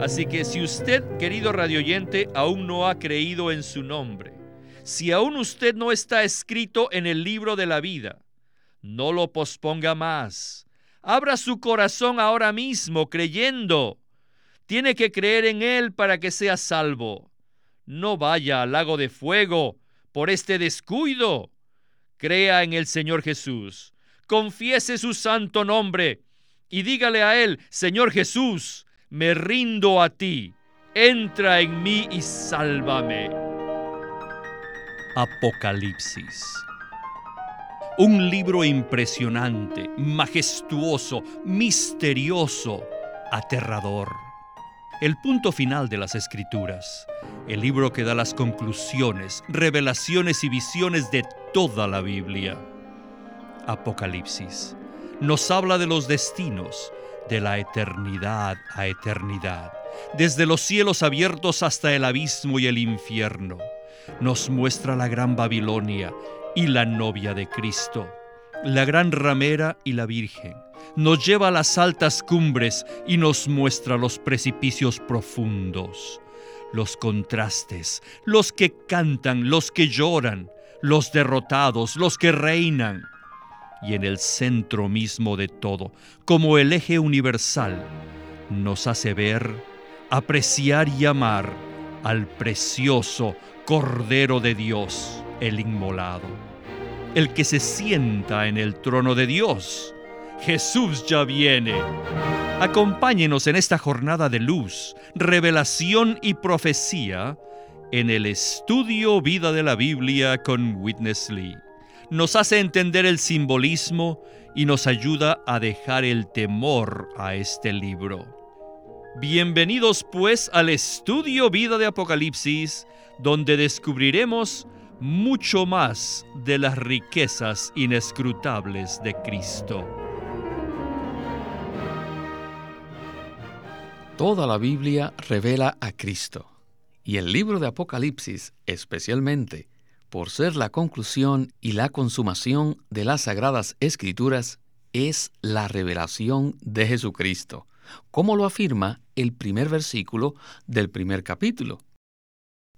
Así que si usted, querido radioyente, aún no ha creído en su nombre, si aún usted no está escrito en el libro de la vida, no lo posponga más. Abra su corazón ahora mismo creyendo. Tiene que creer en Él para que sea salvo. No vaya al lago de fuego por este descuido. Crea en el Señor Jesús. Confiese su santo nombre y dígale a Él, Señor Jesús, me rindo a ti. Entra en mí y sálvame. Apocalipsis. Un libro impresionante, majestuoso, misterioso, aterrador. El punto final de las escrituras. El libro que da las conclusiones, revelaciones y visiones de toda la Biblia. Apocalipsis. Nos habla de los destinos, de la eternidad a eternidad, desde los cielos abiertos hasta el abismo y el infierno nos muestra la gran Babilonia y la novia de Cristo, la gran ramera y la Virgen. Nos lleva a las altas cumbres y nos muestra los precipicios profundos, los contrastes, los que cantan, los que lloran, los derrotados, los que reinan. Y en el centro mismo de todo, como el eje universal, nos hace ver, apreciar y amar al precioso, Cordero de Dios, el inmolado, el que se sienta en el trono de Dios. Jesús ya viene. Acompáñenos en esta jornada de luz, revelación y profecía en el estudio Vida de la Biblia con Witness Lee. Nos hace entender el simbolismo y nos ayuda a dejar el temor a este libro. Bienvenidos pues al estudio Vida de Apocalipsis donde descubriremos mucho más de las riquezas inescrutables de Cristo. Toda la Biblia revela a Cristo, y el libro de Apocalipsis especialmente, por ser la conclusión y la consumación de las sagradas escrituras, es la revelación de Jesucristo, como lo afirma el primer versículo del primer capítulo.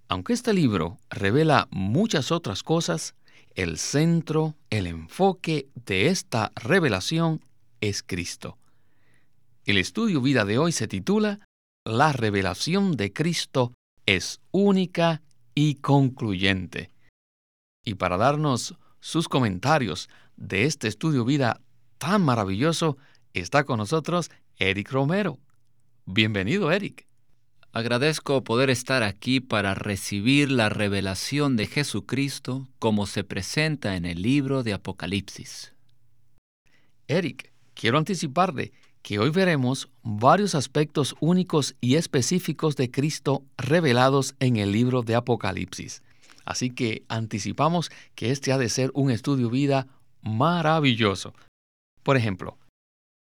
Aunque este libro revela muchas otras cosas, el centro, el enfoque de esta revelación es Cristo. El estudio vida de hoy se titula La revelación de Cristo es única y concluyente. Y para darnos sus comentarios de este estudio vida tan maravilloso, está con nosotros Eric Romero. Bienvenido, Eric. Agradezco poder estar aquí para recibir la revelación de Jesucristo como se presenta en el libro de Apocalipsis. Eric, quiero anticiparle que hoy veremos varios aspectos únicos y específicos de Cristo revelados en el libro de Apocalipsis. Así que anticipamos que este ha de ser un estudio vida maravilloso. Por ejemplo,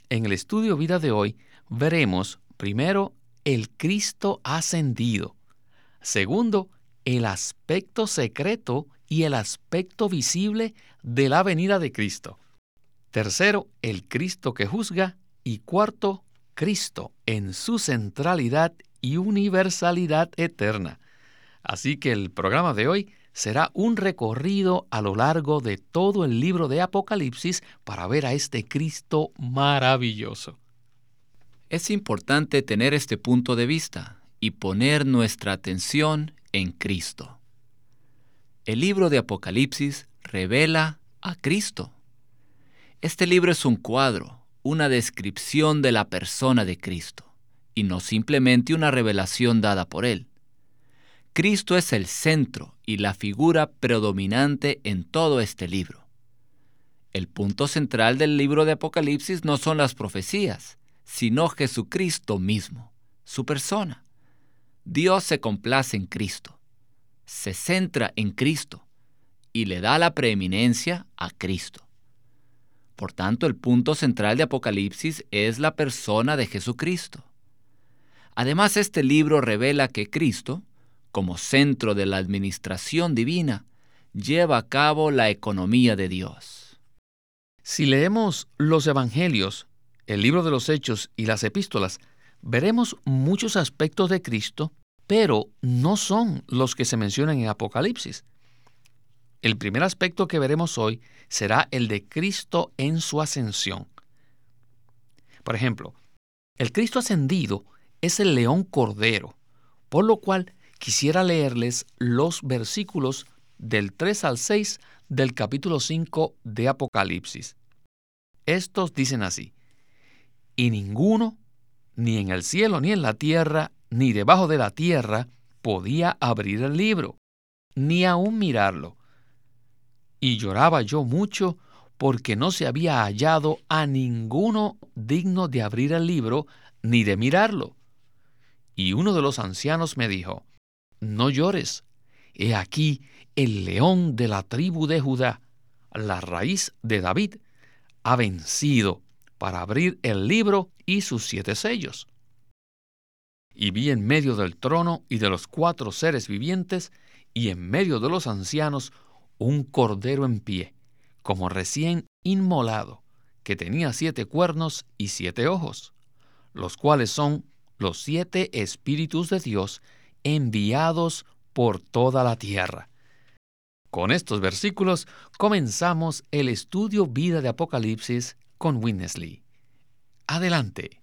en el estudio vida de hoy veremos primero el Cristo ascendido. Segundo, el aspecto secreto y el aspecto visible de la venida de Cristo. Tercero, el Cristo que juzga. Y cuarto, Cristo en su centralidad y universalidad eterna. Así que el programa de hoy será un recorrido a lo largo de todo el libro de Apocalipsis para ver a este Cristo maravilloso. Es importante tener este punto de vista y poner nuestra atención en Cristo. El libro de Apocalipsis revela a Cristo. Este libro es un cuadro, una descripción de la persona de Cristo, y no simplemente una revelación dada por Él. Cristo es el centro y la figura predominante en todo este libro. El punto central del libro de Apocalipsis no son las profecías, sino Jesucristo mismo, su persona. Dios se complace en Cristo, se centra en Cristo y le da la preeminencia a Cristo. Por tanto, el punto central de Apocalipsis es la persona de Jesucristo. Además, este libro revela que Cristo, como centro de la administración divina, lleva a cabo la economía de Dios. Si leemos los Evangelios, el libro de los Hechos y las epístolas, veremos muchos aspectos de Cristo, pero no son los que se mencionan en Apocalipsis. El primer aspecto que veremos hoy será el de Cristo en su ascensión. Por ejemplo, el Cristo ascendido es el león cordero, por lo cual quisiera leerles los versículos del 3 al 6 del capítulo 5 de Apocalipsis. Estos dicen así, y ninguno, ni en el cielo, ni en la tierra, ni debajo de la tierra, podía abrir el libro, ni aún mirarlo. Y lloraba yo mucho porque no se había hallado a ninguno digno de abrir el libro ni de mirarlo. Y uno de los ancianos me dijo, No llores, he aquí el león de la tribu de Judá, la raíz de David, ha vencido para abrir el libro y sus siete sellos. Y vi en medio del trono y de los cuatro seres vivientes, y en medio de los ancianos, un cordero en pie, como recién inmolado, que tenía siete cuernos y siete ojos, los cuales son los siete espíritus de Dios enviados por toda la tierra. Con estos versículos comenzamos el estudio vida de Apocalipsis con Winnesley. Adelante.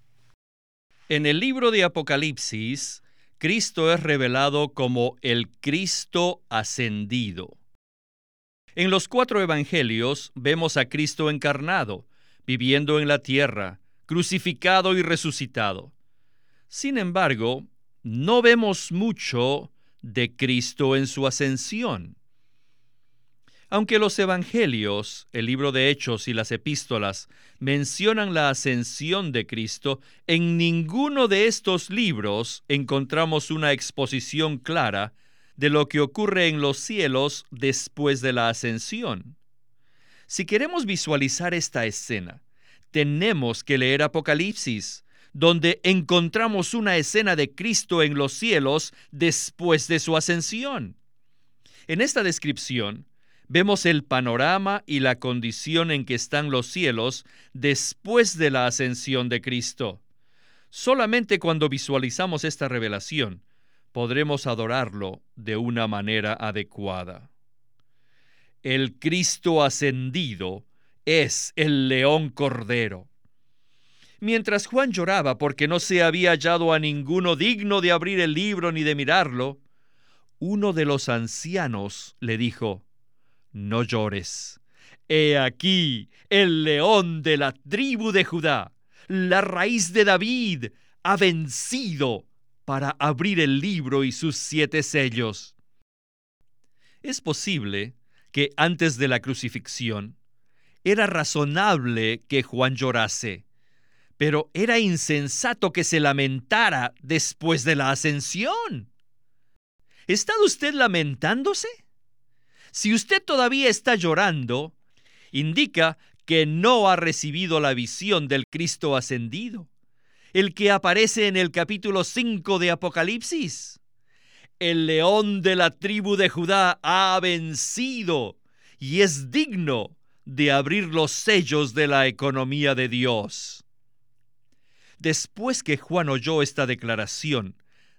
En el libro de Apocalipsis, Cristo es revelado como el Cristo ascendido. En los cuatro evangelios vemos a Cristo encarnado, viviendo en la tierra, crucificado y resucitado. Sin embargo, no vemos mucho de Cristo en su ascensión. Aunque los Evangelios, el libro de Hechos y las epístolas mencionan la ascensión de Cristo, en ninguno de estos libros encontramos una exposición clara de lo que ocurre en los cielos después de la ascensión. Si queremos visualizar esta escena, tenemos que leer Apocalipsis, donde encontramos una escena de Cristo en los cielos después de su ascensión. En esta descripción, vemos el panorama y la condición en que están los cielos después de la ascensión de Cristo. Solamente cuando visualizamos esta revelación podremos adorarlo de una manera adecuada. El Cristo ascendido es el león cordero. Mientras Juan lloraba porque no se había hallado a ninguno digno de abrir el libro ni de mirarlo, uno de los ancianos le dijo, No llores. He aquí el león de la tribu de Judá, la raíz de David, ha vencido para abrir el libro y sus siete sellos. Es posible que antes de la crucifixión era razonable que Juan llorase, pero era insensato que se lamentara después de la ascensión. ¿Está usted lamentándose? Si usted todavía está llorando, indica que no ha recibido la visión del Cristo ascendido el que aparece en el capítulo 5 de Apocalipsis. El león de la tribu de Judá ha vencido y es digno de abrir los sellos de la economía de Dios. Después que Juan oyó esta declaración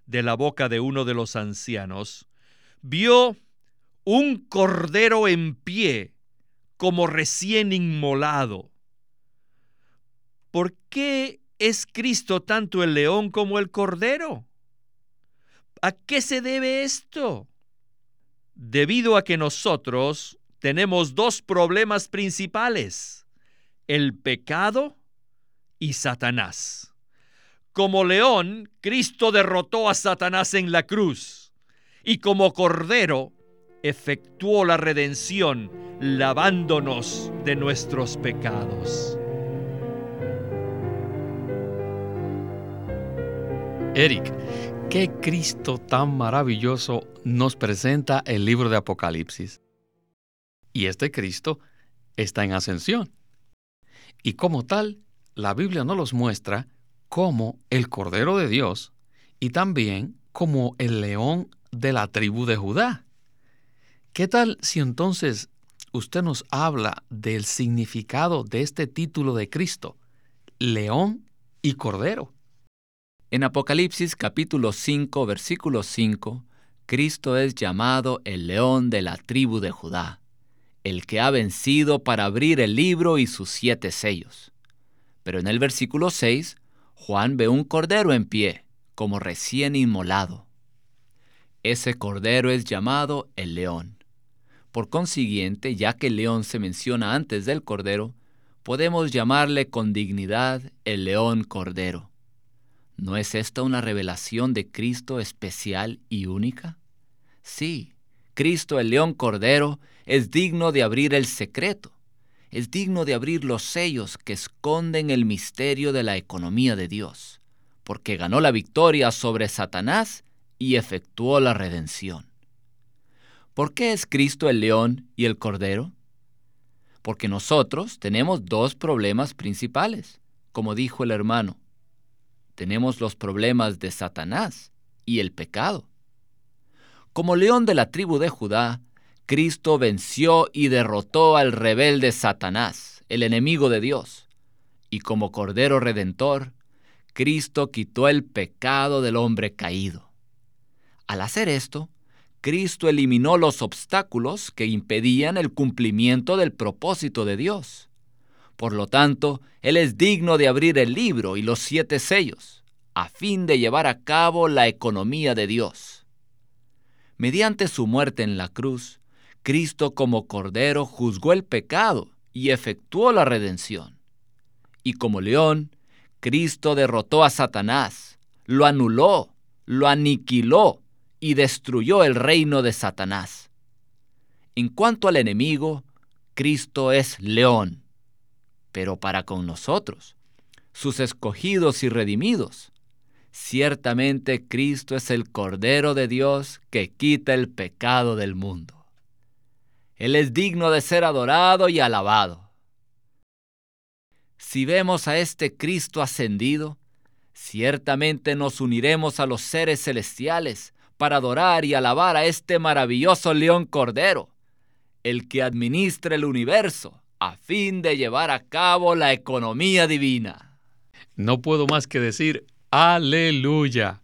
de la boca de uno de los ancianos, vio un cordero en pie, como recién inmolado. ¿Por qué ¿Es Cristo tanto el león como el cordero? ¿A qué se debe esto? Debido a que nosotros tenemos dos problemas principales, el pecado y Satanás. Como león, Cristo derrotó a Satanás en la cruz y como cordero efectuó la redención lavándonos de nuestros pecados. Eric, ¿qué Cristo tan maravilloso nos presenta el libro de Apocalipsis? Y este Cristo está en ascensión. Y como tal, la Biblia nos los muestra como el Cordero de Dios y también como el león de la tribu de Judá. ¿Qué tal si entonces usted nos habla del significado de este título de Cristo, león y cordero? En Apocalipsis capítulo 5, versículo 5, Cristo es llamado el león de la tribu de Judá, el que ha vencido para abrir el libro y sus siete sellos. Pero en el versículo 6, Juan ve un cordero en pie, como recién inmolado. Ese cordero es llamado el león. Por consiguiente, ya que el león se menciona antes del cordero, podemos llamarle con dignidad el león cordero. ¿No es esta una revelación de Cristo especial y única? Sí, Cristo el león cordero es digno de abrir el secreto, es digno de abrir los sellos que esconden el misterio de la economía de Dios, porque ganó la victoria sobre Satanás y efectuó la redención. ¿Por qué es Cristo el león y el cordero? Porque nosotros tenemos dos problemas principales, como dijo el hermano tenemos los problemas de Satanás y el pecado. Como león de la tribu de Judá, Cristo venció y derrotó al rebelde Satanás, el enemigo de Dios. Y como Cordero Redentor, Cristo quitó el pecado del hombre caído. Al hacer esto, Cristo eliminó los obstáculos que impedían el cumplimiento del propósito de Dios. Por lo tanto, Él es digno de abrir el libro y los siete sellos, a fin de llevar a cabo la economía de Dios. Mediante su muerte en la cruz, Cristo como Cordero juzgó el pecado y efectuó la redención. Y como león, Cristo derrotó a Satanás, lo anuló, lo aniquiló y destruyó el reino de Satanás. En cuanto al enemigo, Cristo es león pero para con nosotros, sus escogidos y redimidos. Ciertamente Cristo es el Cordero de Dios que quita el pecado del mundo. Él es digno de ser adorado y alabado. Si vemos a este Cristo ascendido, ciertamente nos uniremos a los seres celestiales para adorar y alabar a este maravilloso león cordero, el que administra el universo a fin de llevar a cabo la economía divina. No puedo más que decir, aleluya,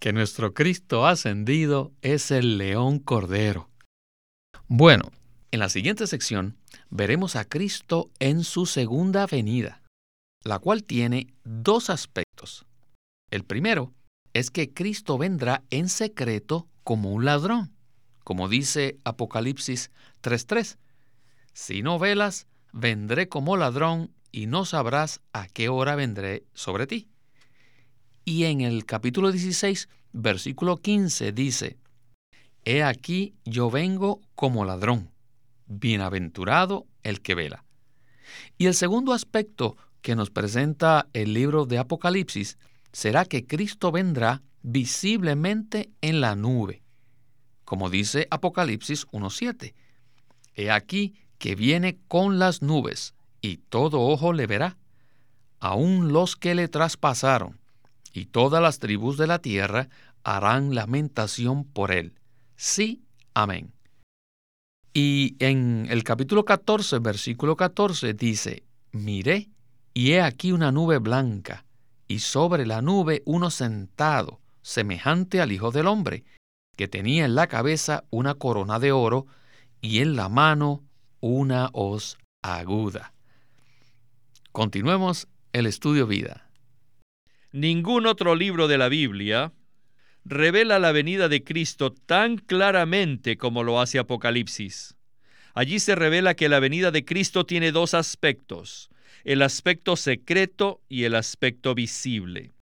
que nuestro Cristo ascendido es el león cordero. Bueno, en la siguiente sección veremos a Cristo en su segunda venida, la cual tiene dos aspectos. El primero es que Cristo vendrá en secreto como un ladrón, como dice Apocalipsis 3.3. Si no velas, vendré como ladrón y no sabrás a qué hora vendré sobre ti. Y en el capítulo 16, versículo 15 dice, He aquí yo vengo como ladrón, bienaventurado el que vela. Y el segundo aspecto que nos presenta el libro de Apocalipsis será que Cristo vendrá visiblemente en la nube, como dice Apocalipsis 1.7. He aquí que viene con las nubes, y todo ojo le verá, aun los que le traspasaron, y todas las tribus de la tierra harán lamentación por él. Sí, amén. Y en el capítulo 14, versículo 14 dice, miré, y he aquí una nube blanca, y sobre la nube uno sentado, semejante al Hijo del Hombre, que tenía en la cabeza una corona de oro, y en la mano una hoz aguda. Continuemos el estudio vida. Ningún otro libro de la Biblia revela la venida de Cristo tan claramente como lo hace Apocalipsis. Allí se revela que la venida de Cristo tiene dos aspectos, el aspecto secreto y el aspecto visible.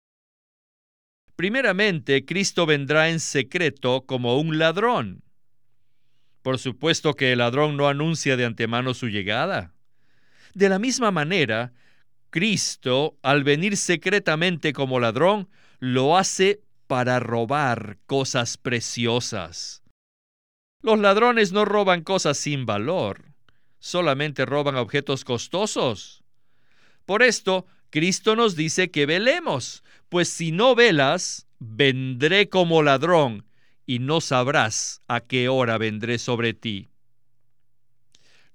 Primeramente, Cristo vendrá en secreto como un ladrón. Por supuesto que el ladrón no anuncia de antemano su llegada. De la misma manera, Cristo, al venir secretamente como ladrón, lo hace para robar cosas preciosas. Los ladrones no roban cosas sin valor, solamente roban objetos costosos. Por esto, Cristo nos dice que velemos, pues si no velas, vendré como ladrón y no sabrás a qué hora vendré sobre ti.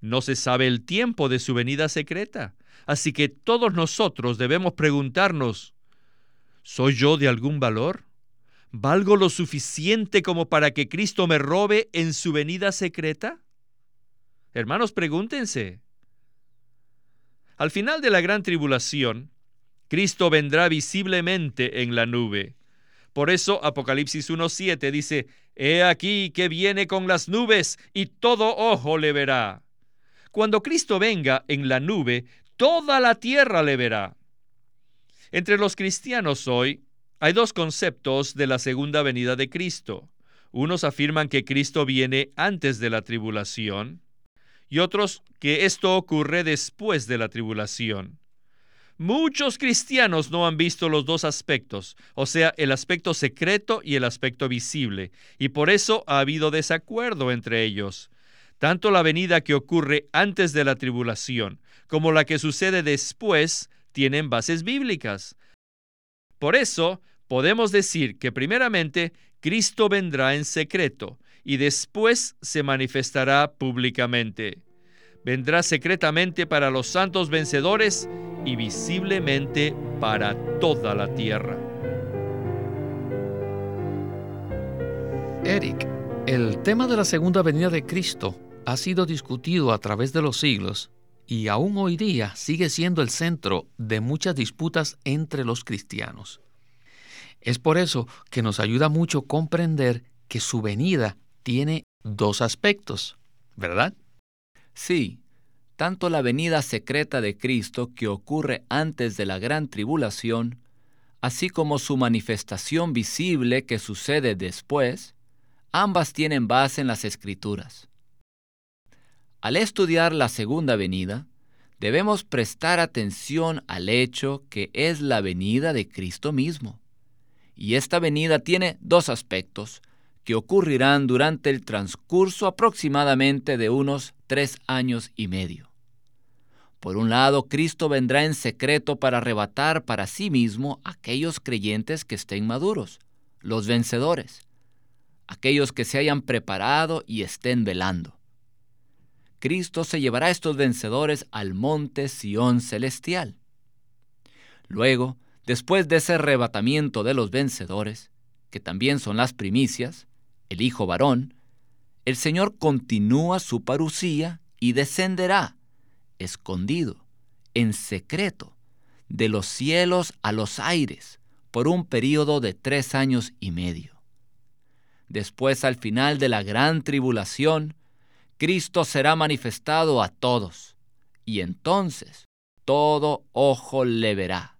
No se sabe el tiempo de su venida secreta, así que todos nosotros debemos preguntarnos, ¿Soy yo de algún valor? ¿Valgo lo suficiente como para que Cristo me robe en su venida secreta? Hermanos, pregúntense. Al final de la gran tribulación, Cristo vendrá visiblemente en la nube. Por eso Apocalipsis 1.7 dice, He aquí que viene con las nubes y todo ojo le verá. Cuando Cristo venga en la nube, toda la tierra le verá. Entre los cristianos hoy hay dos conceptos de la segunda venida de Cristo. Unos afirman que Cristo viene antes de la tribulación y otros que esto ocurre después de la tribulación. Muchos cristianos no han visto los dos aspectos, o sea, el aspecto secreto y el aspecto visible, y por eso ha habido desacuerdo entre ellos. Tanto la venida que ocurre antes de la tribulación como la que sucede después tienen bases bíblicas. Por eso, podemos decir que primeramente Cristo vendrá en secreto y después se manifestará públicamente. Vendrá secretamente para los santos vencedores y visiblemente para toda la tierra. Eric, el tema de la segunda venida de Cristo ha sido discutido a través de los siglos y aún hoy día sigue siendo el centro de muchas disputas entre los cristianos. Es por eso que nos ayuda mucho comprender que su venida tiene dos aspectos, ¿verdad? Sí, tanto la venida secreta de Cristo que ocurre antes de la gran tribulación, así como su manifestación visible que sucede después, ambas tienen base en las Escrituras. Al estudiar la segunda venida, debemos prestar atención al hecho que es la venida de Cristo mismo. Y esta venida tiene dos aspectos que ocurrirán durante el transcurso aproximadamente de unos tres años y medio. Por un lado, Cristo vendrá en secreto para arrebatar para sí mismo aquellos creyentes que estén maduros, los vencedores, aquellos que se hayan preparado y estén velando. Cristo se llevará a estos vencedores al monte Sión celestial. Luego, después de ese arrebatamiento de los vencedores, que también son las primicias, el Hijo varón, el Señor continúa su parucía y descenderá escondido, en secreto, de los cielos a los aires, por un período de tres años y medio. Después, al final de la gran tribulación, Cristo será manifestado a todos, y entonces todo ojo le verá.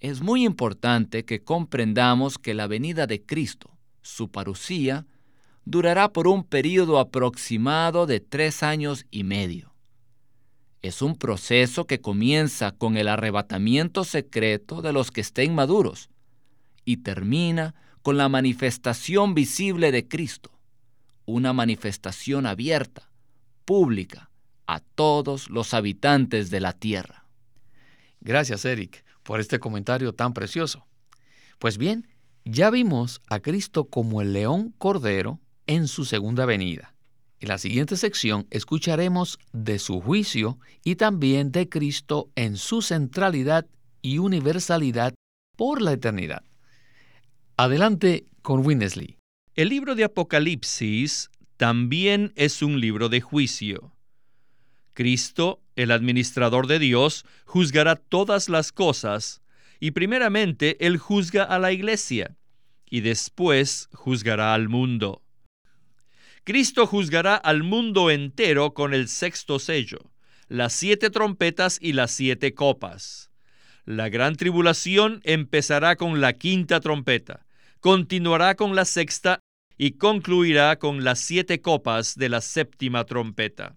Es muy importante que comprendamos que la venida de Cristo, su parucía, durará por un período aproximado de tres años y medio es un proceso que comienza con el arrebatamiento secreto de los que estén maduros y termina con la manifestación visible de Cristo, una manifestación abierta, pública, a todos los habitantes de la tierra. Gracias, Eric, por este comentario tan precioso. Pues bien, ya vimos a Cristo como el león cordero en su segunda venida. En la siguiente sección escucharemos de su juicio y también de Cristo en su centralidad y universalidad por la eternidad. Adelante con Winnesley. El libro de Apocalipsis también es un libro de juicio. Cristo, el administrador de Dios, juzgará todas las cosas, y primeramente Él juzga a la iglesia, y después juzgará al mundo. Cristo juzgará al mundo entero con el sexto sello, las siete trompetas y las siete copas. La gran tribulación empezará con la quinta trompeta, continuará con la sexta y concluirá con las siete copas de la séptima trompeta.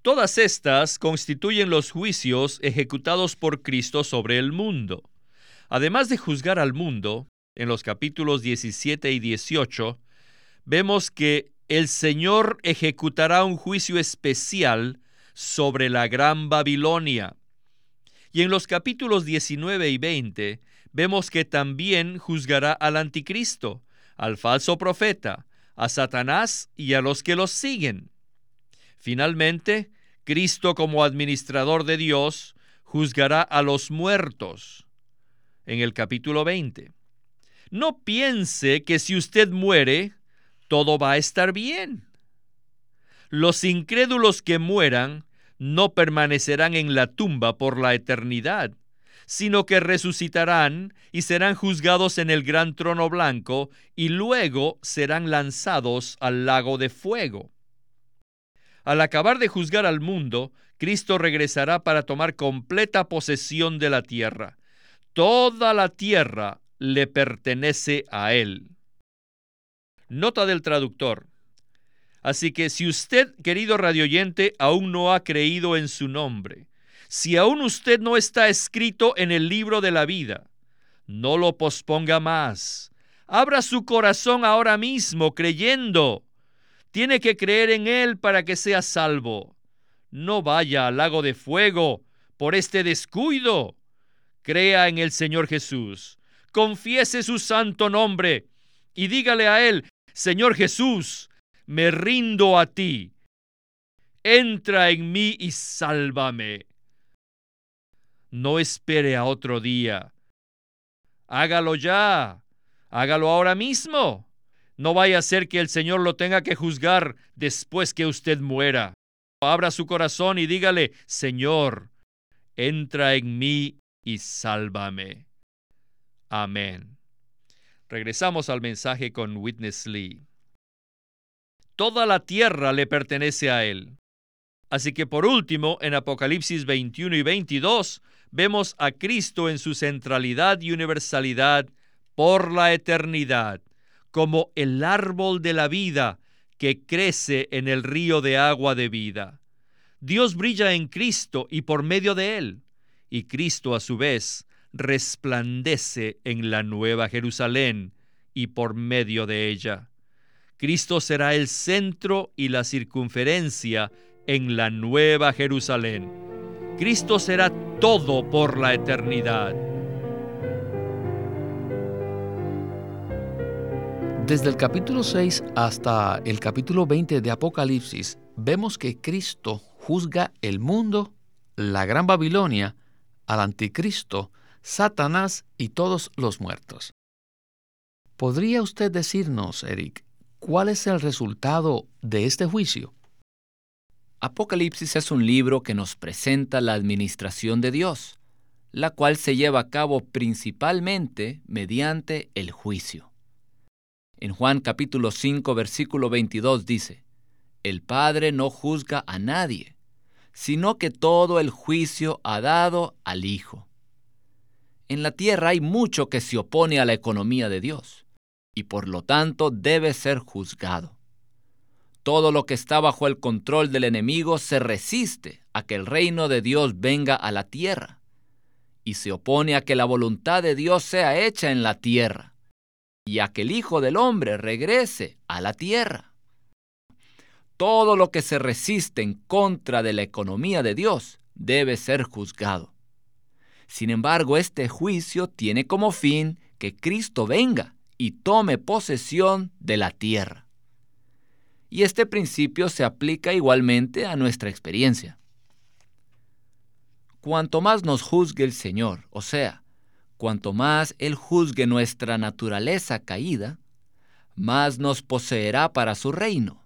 Todas estas constituyen los juicios ejecutados por Cristo sobre el mundo. Además de juzgar al mundo, en los capítulos 17 y 18, vemos que el Señor ejecutará un juicio especial sobre la gran Babilonia. Y en los capítulos 19 y 20 vemos que también juzgará al anticristo, al falso profeta, a Satanás y a los que los siguen. Finalmente, Cristo como administrador de Dios juzgará a los muertos. en el capítulo 20. No piense que si usted muere, todo va a estar bien. Los incrédulos que mueran no permanecerán en la tumba por la eternidad, sino que resucitarán y serán juzgados en el gran trono blanco y luego serán lanzados al lago de fuego. Al acabar de juzgar al mundo, Cristo regresará para tomar completa posesión de la tierra. Toda la tierra le pertenece a Él. Nota del traductor. Así que si usted, querido radioyente, aún no ha creído en su nombre, si aún usted no está escrito en el libro de la vida, no lo posponga más. Abra su corazón ahora mismo creyendo. Tiene que creer en Él para que sea salvo. No vaya al lago de fuego por este descuido. Crea en el Señor Jesús. Confiese su santo nombre y dígale a Él, Señor Jesús, me rindo a ti. Entra en mí y sálvame. No espere a otro día. Hágalo ya. Hágalo ahora mismo. No vaya a ser que el Señor lo tenga que juzgar después que usted muera. Abra su corazón y dígale, Señor, entra en mí y sálvame. Amén. Regresamos al mensaje con Witness Lee. Toda la tierra le pertenece a Él. Así que por último, en Apocalipsis 21 y 22, vemos a Cristo en su centralidad y universalidad por la eternidad, como el árbol de la vida que crece en el río de agua de vida. Dios brilla en Cristo y por medio de Él, y Cristo a su vez resplandece en la nueva Jerusalén y por medio de ella. Cristo será el centro y la circunferencia en la nueva Jerusalén. Cristo será todo por la eternidad. Desde el capítulo 6 hasta el capítulo 20 de Apocalipsis, vemos que Cristo juzga el mundo, la gran Babilonia, al anticristo, Satanás y todos los muertos. ¿Podría usted decirnos, Eric, ¿Cuál es el resultado de este juicio? Apocalipsis es un libro que nos presenta la administración de Dios, la cual se lleva a cabo principalmente mediante el juicio. En Juan capítulo 5 versículo 22 dice, El Padre no juzga a nadie, sino que todo el juicio ha dado al Hijo. En la tierra hay mucho que se opone a la economía de Dios y por lo tanto debe ser juzgado. Todo lo que está bajo el control del enemigo se resiste a que el reino de Dios venga a la tierra y se opone a que la voluntad de Dios sea hecha en la tierra y a que el Hijo del Hombre regrese a la tierra. Todo lo que se resiste en contra de la economía de Dios debe ser juzgado. Sin embargo, este juicio tiene como fin que Cristo venga y tome posesión de la tierra. Y este principio se aplica igualmente a nuestra experiencia. Cuanto más nos juzgue el Señor, o sea, cuanto más Él juzgue nuestra naturaleza caída, más nos poseerá para su reino,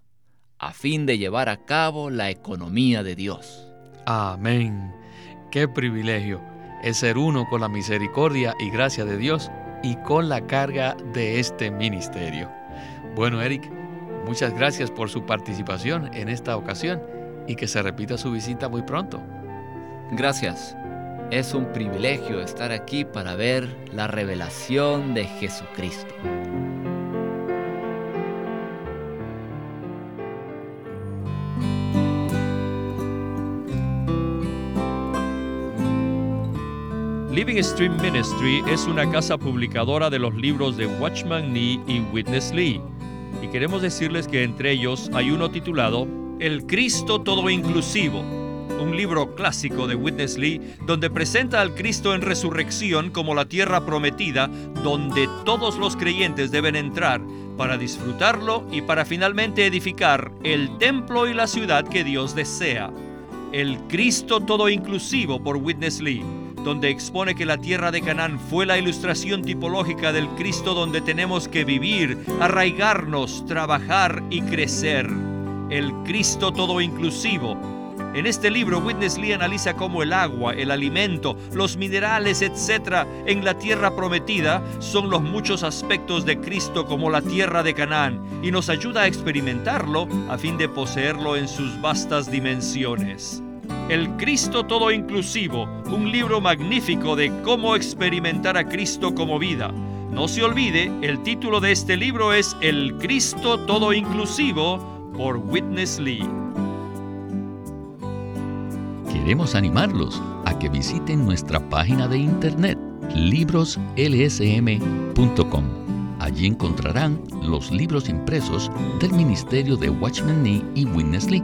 a fin de llevar a cabo la economía de Dios. Amén. Qué privilegio es ser uno con la misericordia y gracia de Dios y con la carga de este ministerio. Bueno, Eric, muchas gracias por su participación en esta ocasión y que se repita su visita muy pronto. Gracias. Es un privilegio estar aquí para ver la revelación de Jesucristo. Living Stream Ministry es una casa publicadora de los libros de Watchman Nee y Witness Lee. Y queremos decirles que entre ellos hay uno titulado El Cristo Todo Inclusivo, un libro clásico de Witness Lee donde presenta al Cristo en resurrección como la tierra prometida donde todos los creyentes deben entrar para disfrutarlo y para finalmente edificar el templo y la ciudad que Dios desea. El Cristo Todo Inclusivo por Witness Lee donde expone que la tierra de Canaán fue la ilustración tipológica del Cristo donde tenemos que vivir, arraigarnos, trabajar y crecer. El Cristo todo inclusivo. En este libro, Witness Lee analiza cómo el agua, el alimento, los minerales, etc., en la tierra prometida son los muchos aspectos de Cristo como la tierra de Canaán y nos ayuda a experimentarlo a fin de poseerlo en sus vastas dimensiones. El Cristo Todo Inclusivo, un libro magnífico de cómo experimentar a Cristo como vida. No se olvide, el título de este libro es El Cristo Todo Inclusivo por Witness Lee. Queremos animarlos a que visiten nuestra página de internet libroslsm.com. Allí encontrarán los libros impresos del Ministerio de Watchman Nee y Witness Lee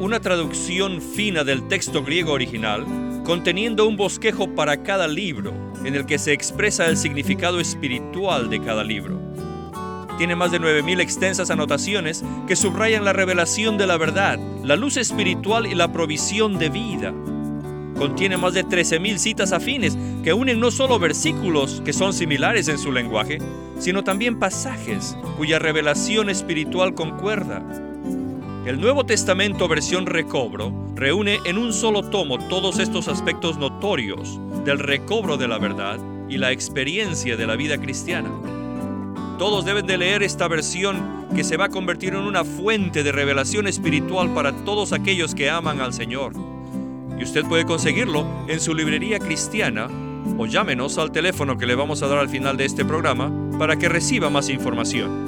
una traducción fina del texto griego original, conteniendo un bosquejo para cada libro, en el que se expresa el significado espiritual de cada libro. Tiene más de 9.000 extensas anotaciones que subrayan la revelación de la verdad, la luz espiritual y la provisión de vida. Contiene más de 13.000 citas afines que unen no solo versículos que son similares en su lenguaje, sino también pasajes cuya revelación espiritual concuerda. El Nuevo Testamento versión recobro reúne en un solo tomo todos estos aspectos notorios del recobro de la verdad y la experiencia de la vida cristiana. Todos deben de leer esta versión que se va a convertir en una fuente de revelación espiritual para todos aquellos que aman al Señor. Y usted puede conseguirlo en su librería cristiana o llámenos al teléfono que le vamos a dar al final de este programa para que reciba más información.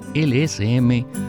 lsm.org.